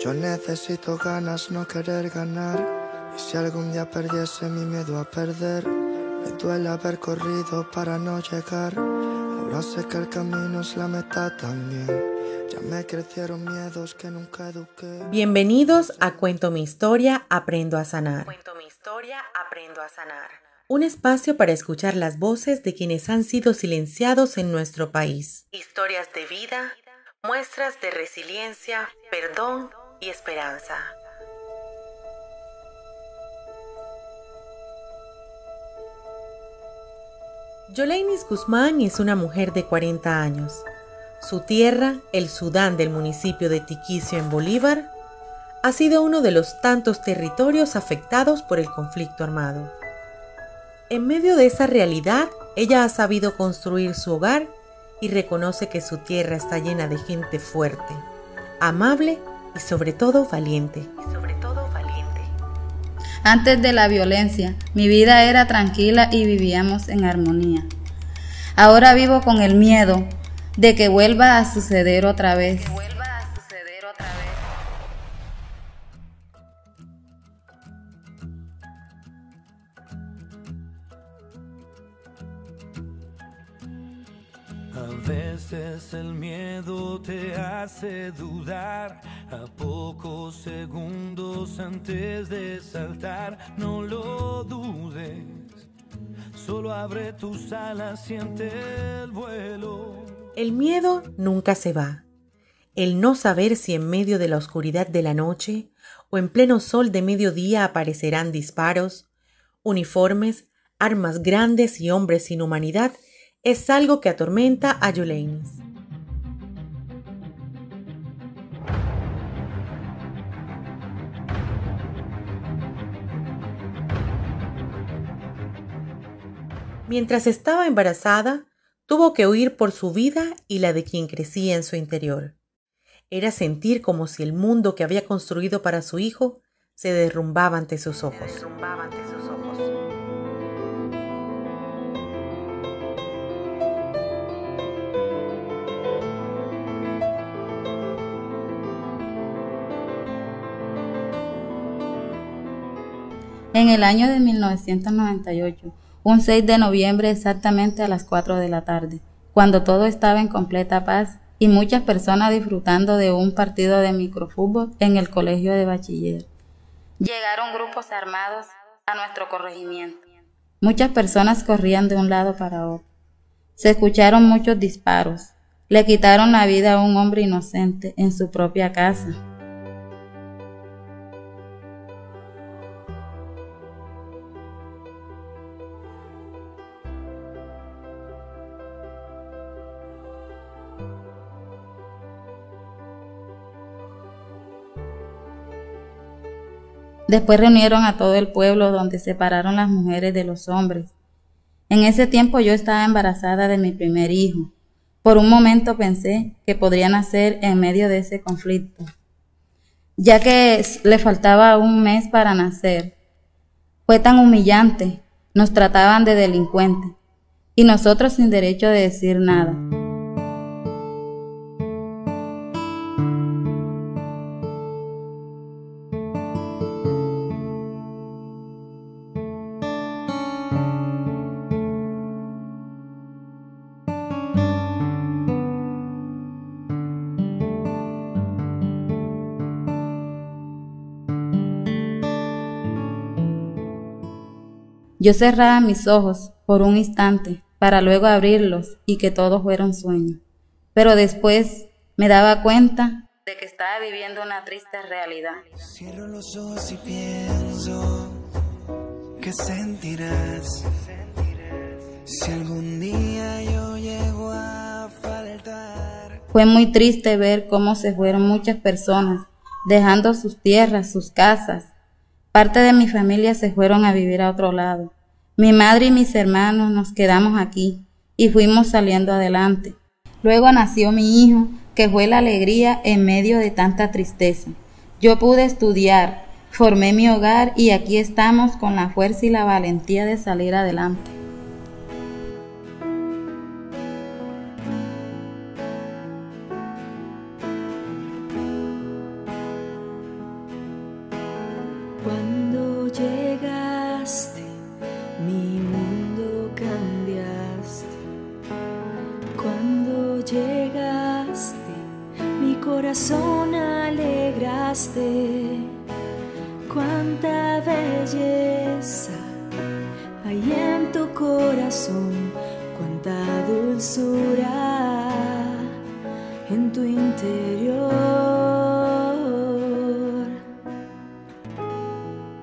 Yo necesito ganas, no querer ganar. Y si algún día perdiese mi miedo a perder, me duele haber corrido para no llegar. Ahora sé que el camino es la meta también. Ya me crecieron miedos que nunca eduqué. Bienvenidos a Cuento mi historia, aprendo a sanar. Cuento mi historia, aprendo a sanar. Un espacio para escuchar las voces de quienes han sido silenciados en nuestro país. Historias de vida, muestras de resiliencia, perdón y esperanza. Yolainis Guzmán es una mujer de 40 años. Su tierra, el Sudán del municipio de Tiquicio en Bolívar, ha sido uno de los tantos territorios afectados por el conflicto armado. En medio de esa realidad, ella ha sabido construir su hogar y reconoce que su tierra está llena de gente fuerte, amable y sobre todo valiente. Antes de la violencia, mi vida era tranquila y vivíamos en armonía. Ahora vivo con el miedo de que vuelva a suceder otra vez. Hace dudar a pocos segundos antes de saltar. No lo dudes, solo abre tus alas, el miedo nunca se va. El no saber si en medio de la oscuridad de la noche o en pleno sol de mediodía aparecerán disparos, uniformes, armas grandes y hombres sin humanidad es algo que atormenta a Yulainis. Mientras estaba embarazada, tuvo que huir por su vida y la de quien crecía en su interior. Era sentir como si el mundo que había construido para su hijo se derrumbaba ante sus ojos. En el año de 1998, un 6 de noviembre exactamente a las 4 de la tarde, cuando todo estaba en completa paz y muchas personas disfrutando de un partido de microfútbol en el colegio de bachiller. Llegaron grupos armados a nuestro corregimiento. Muchas personas corrían de un lado para otro. Se escucharon muchos disparos. Le quitaron la vida a un hombre inocente en su propia casa. Después reunieron a todo el pueblo donde separaron las mujeres de los hombres. En ese tiempo yo estaba embarazada de mi primer hijo. Por un momento pensé que podría nacer en medio de ese conflicto, ya que le faltaba un mes para nacer. Fue tan humillante, nos trataban de delincuentes y nosotros sin derecho de decir nada. Yo cerraba mis ojos por un instante para luego abrirlos y que todo fuera un sueño. Pero después me daba cuenta de que estaba viviendo una triste realidad. Cierro los ojos y pienso que sentirás si algún día yo llego a faltar. Fue muy triste ver cómo se fueron muchas personas, dejando sus tierras, sus casas, Parte de mi familia se fueron a vivir a otro lado. Mi madre y mis hermanos nos quedamos aquí y fuimos saliendo adelante. Luego nació mi hijo, que fue la alegría en medio de tanta tristeza. Yo pude estudiar, formé mi hogar y aquí estamos con la fuerza y la valentía de salir adelante.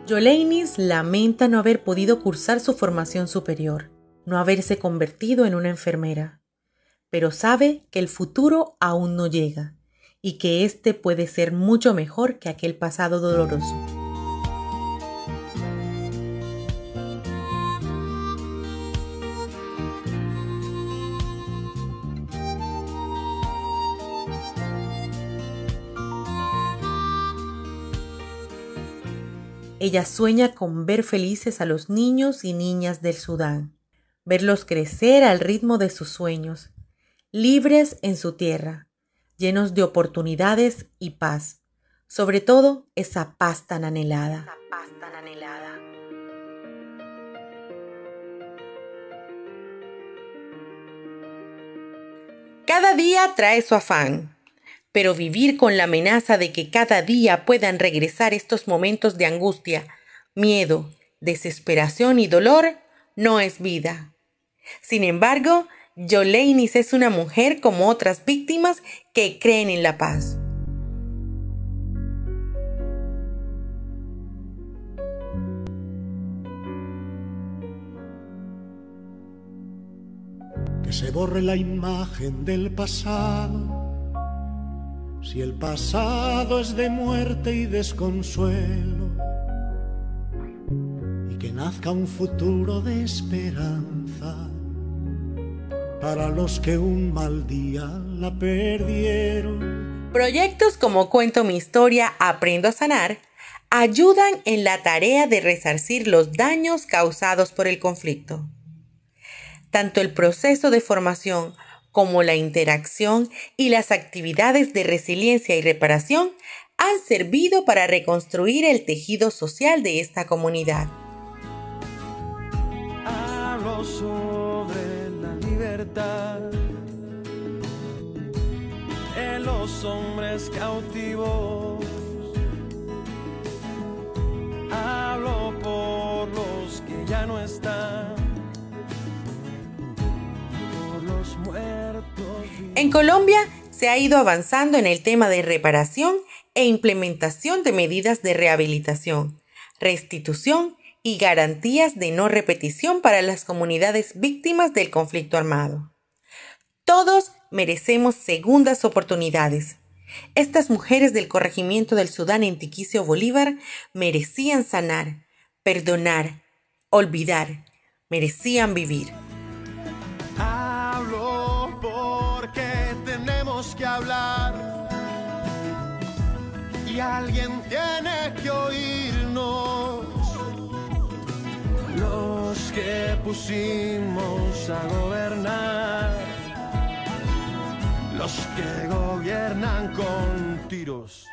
Yolainis lamenta no haber podido cursar su formación superior, no haberse convertido en una enfermera, pero sabe que el futuro aún no llega y que éste puede ser mucho mejor que aquel pasado doloroso. Ella sueña con ver felices a los niños y niñas del Sudán, verlos crecer al ritmo de sus sueños, libres en su tierra, llenos de oportunidades y paz, sobre todo esa paz tan anhelada. Cada día trae su afán, pero vivir con la amenaza de que cada día puedan regresar estos momentos de angustia, miedo, desesperación y dolor no es vida. Sin embargo, Yoleinis es una mujer como otras víctimas que creen en la paz. Que se borre la imagen del pasado si el pasado es de muerte y desconsuelo, y que nazca un futuro de esperanza para los que un mal día la perdieron. Proyectos como Cuento mi historia, Aprendo a sanar, ayudan en la tarea de resarcir los daños causados por el conflicto. Tanto el proceso de formación como la interacción y las actividades de resiliencia y reparación han servido para reconstruir el tejido social de esta comunidad. Hablo sobre la libertad en los hombres cautivos. Hablo por los que ya no están En Colombia se ha ido avanzando en el tema de reparación e implementación de medidas de rehabilitación, restitución y garantías de no repetición para las comunidades víctimas del conflicto armado. Todos merecemos segundas oportunidades. Estas mujeres del corregimiento del Sudán en Tiquicio Bolívar merecían sanar, perdonar, olvidar, merecían vivir. Alguien tiene que oírnos. Los que pusimos a gobernar, los que gobiernan con tiros.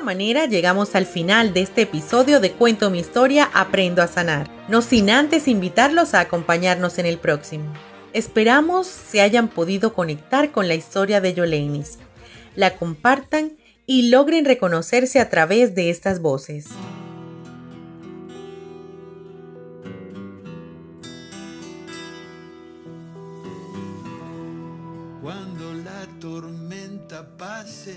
Manera llegamos al final de este episodio de Cuento mi historia, Aprendo a sanar. No sin antes invitarlos a acompañarnos en el próximo. Esperamos se hayan podido conectar con la historia de Yolenis, la compartan y logren reconocerse a través de estas voces. Cuando la tormenta pase,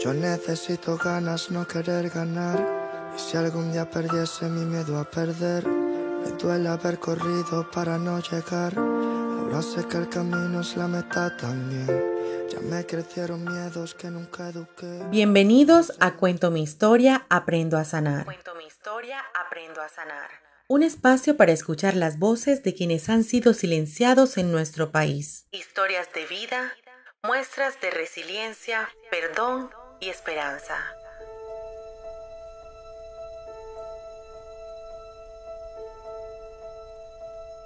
Yo necesito ganas, no querer ganar. Y si algún día perdiese mi miedo a perder, me duele haber corrido para no llegar. Ahora sé que el camino es la meta también. Ya me crecieron miedos que nunca eduqué. Bienvenidos a Cuento mi historia, aprendo a sanar. Cuento mi historia, aprendo a sanar. Un espacio para escuchar las voces de quienes han sido silenciados en nuestro país. Historias de vida, muestras de resiliencia, perdón y esperanza.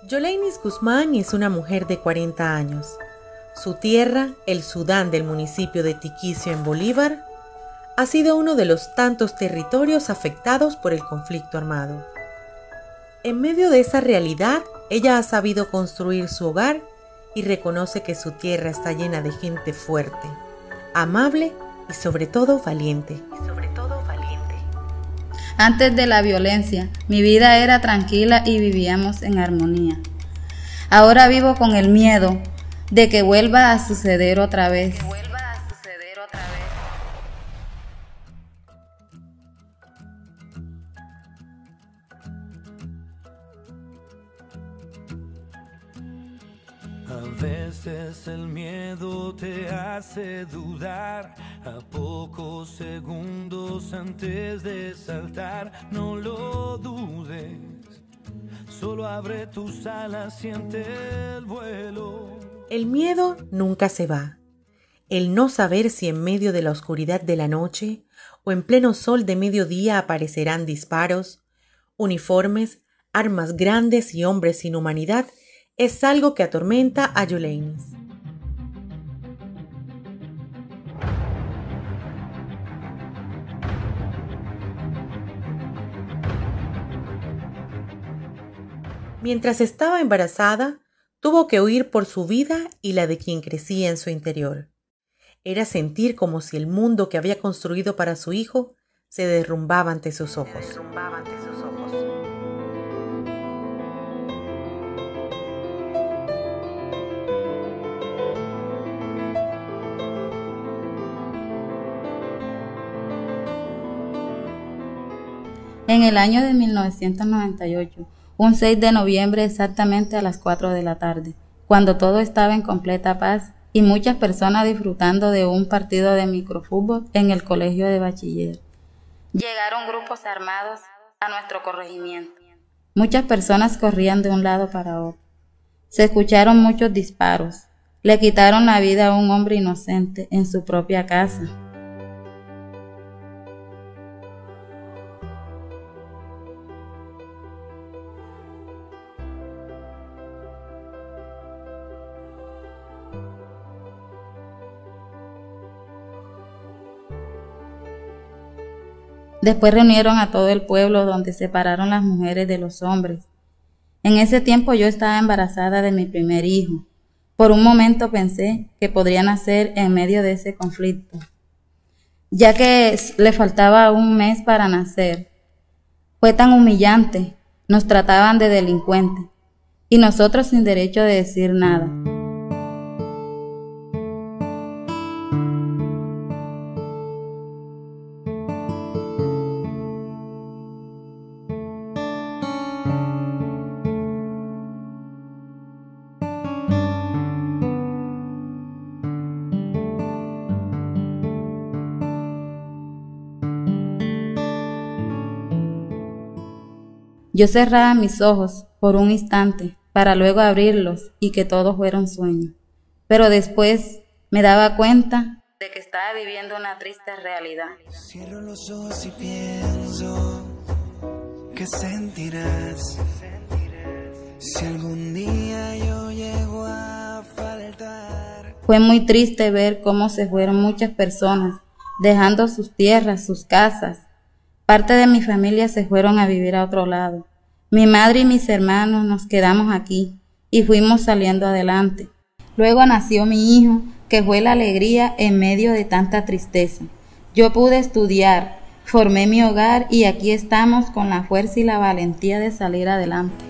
Yolainis Guzmán es una mujer de 40 años. Su tierra, el Sudán del municipio de Tiquicio en Bolívar, ha sido uno de los tantos territorios afectados por el conflicto armado. En medio de esa realidad, ella ha sabido construir su hogar y reconoce que su tierra está llena de gente fuerte, amable y sobre todo valiente. Antes de la violencia, mi vida era tranquila y vivíamos en armonía. Ahora vivo con el miedo de que vuelva a suceder otra vez. Dudar a pocos segundos antes de saltar. No lo el miedo nunca se va. El no saber si en medio de la oscuridad de la noche o en pleno sol de mediodía aparecerán disparos, uniformes, armas grandes y hombres sin humanidad es algo que atormenta a Yolainis. Mientras estaba embarazada, tuvo que huir por su vida y la de quien crecía en su interior. Era sentir como si el mundo que había construido para su hijo se derrumbaba ante sus ojos. En el año de 1998, un 6 de noviembre exactamente a las 4 de la tarde, cuando todo estaba en completa paz y muchas personas disfrutando de un partido de microfútbol en el colegio de bachiller. Llegaron grupos armados a nuestro corregimiento. Muchas personas corrían de un lado para otro. Se escucharon muchos disparos. Le quitaron la vida a un hombre inocente en su propia casa. Después reunieron a todo el pueblo donde separaron las mujeres de los hombres. En ese tiempo yo estaba embarazada de mi primer hijo. Por un momento pensé que podría nacer en medio de ese conflicto, ya que le faltaba un mes para nacer. Fue tan humillante, nos trataban de delincuentes y nosotros sin derecho de decir nada. Yo cerraba mis ojos por un instante para luego abrirlos y que todo fuera un sueño. Pero después me daba cuenta de que estaba viviendo una triste realidad. Cierro los ojos y pienso que sentirás si algún día yo llego a faltar. Fue muy triste ver cómo se fueron muchas personas, dejando sus tierras, sus casas, Parte de mi familia se fueron a vivir a otro lado. Mi madre y mis hermanos nos quedamos aquí y fuimos saliendo adelante. Luego nació mi hijo, que fue la alegría en medio de tanta tristeza. Yo pude estudiar, formé mi hogar y aquí estamos con la fuerza y la valentía de salir adelante.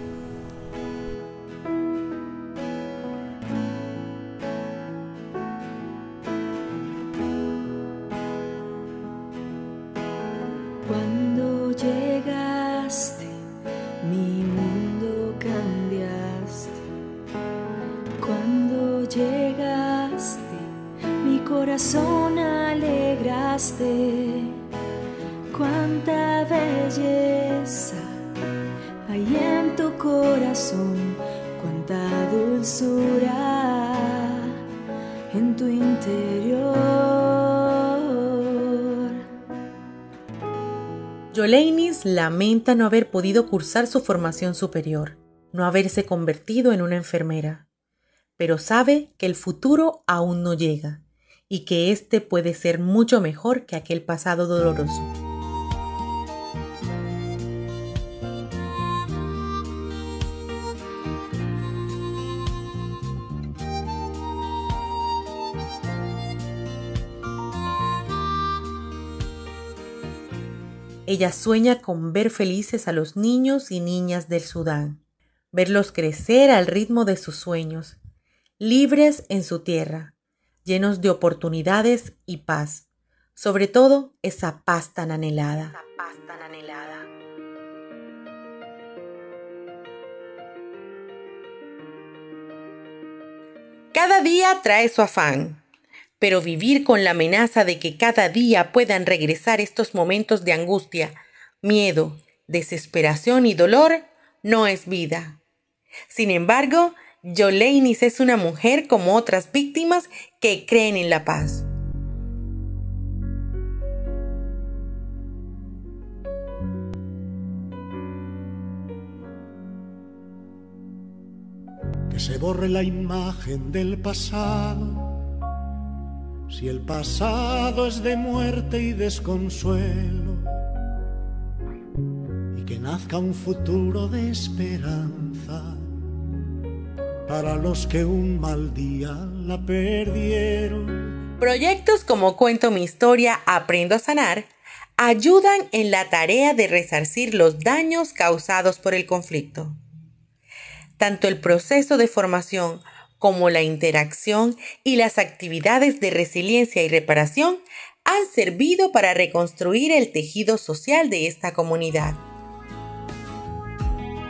En tu interior. Yolainis lamenta no haber podido cursar su formación superior, no haberse convertido en una enfermera, pero sabe que el futuro aún no llega y que éste puede ser mucho mejor que aquel pasado doloroso. Ella sueña con ver felices a los niños y niñas del Sudán, verlos crecer al ritmo de sus sueños, libres en su tierra, llenos de oportunidades y paz, sobre todo esa paz tan anhelada. Cada día trae su afán, pero vivir con la amenaza de que cada día puedan regresar estos momentos de angustia, miedo, desesperación y dolor no es vida. Sin embargo, Yolainis es una mujer como otras víctimas que creen en la paz. Que se borre la imagen del pasado si el pasado es de muerte y desconsuelo, y que nazca un futuro de esperanza para los que un mal día la perdieron. Proyectos como Cuento mi historia, Aprendo a sanar, ayudan en la tarea de resarcir los daños causados por el conflicto. Tanto el proceso de formación como la interacción y las actividades de resiliencia y reparación han servido para reconstruir el tejido social de esta comunidad.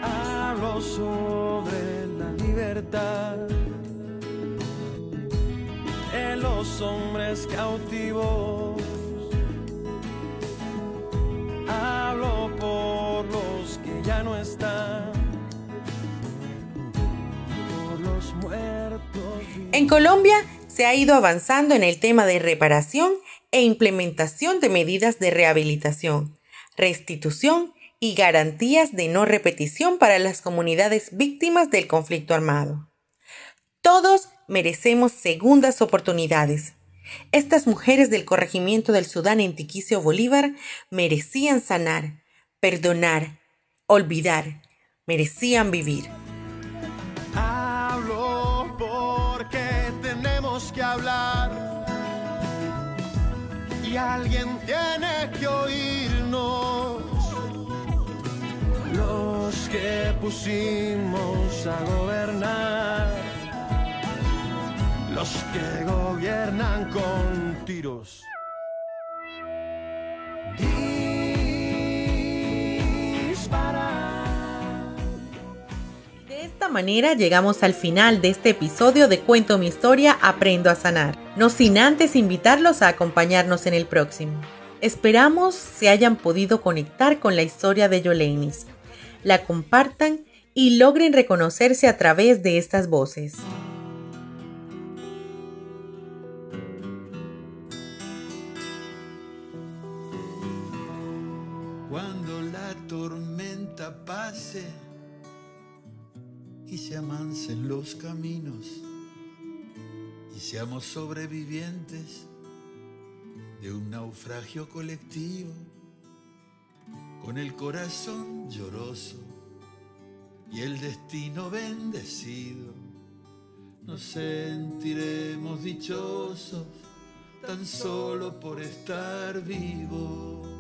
Hablo sobre la libertad en los hombres cautivos. Hablo por los que ya no están En Colombia se ha ido avanzando en el tema de reparación e implementación de medidas de rehabilitación, restitución y garantías de no repetición para las comunidades víctimas del conflicto armado. Todos merecemos segundas oportunidades. Estas mujeres del corregimiento del Sudán en Tiquicio Bolívar merecían sanar, perdonar, olvidar, merecían vivir. Alguien tiene que oírnos. Los que pusimos a gobernar, los que gobiernan con tiros. manera llegamos al final de este episodio de Cuento mi historia, Aprendo a sanar. No sin antes invitarlos a acompañarnos en el próximo. Esperamos se hayan podido conectar con la historia de Yolenis, la compartan y logren reconocerse a través de estas voces. Cuando la tormenta pase y se amansen los caminos seamos sobrevivientes de un naufragio colectivo con el corazón lloroso y el destino bendecido. Nos sentiremos dichosos tan solo por estar vivos.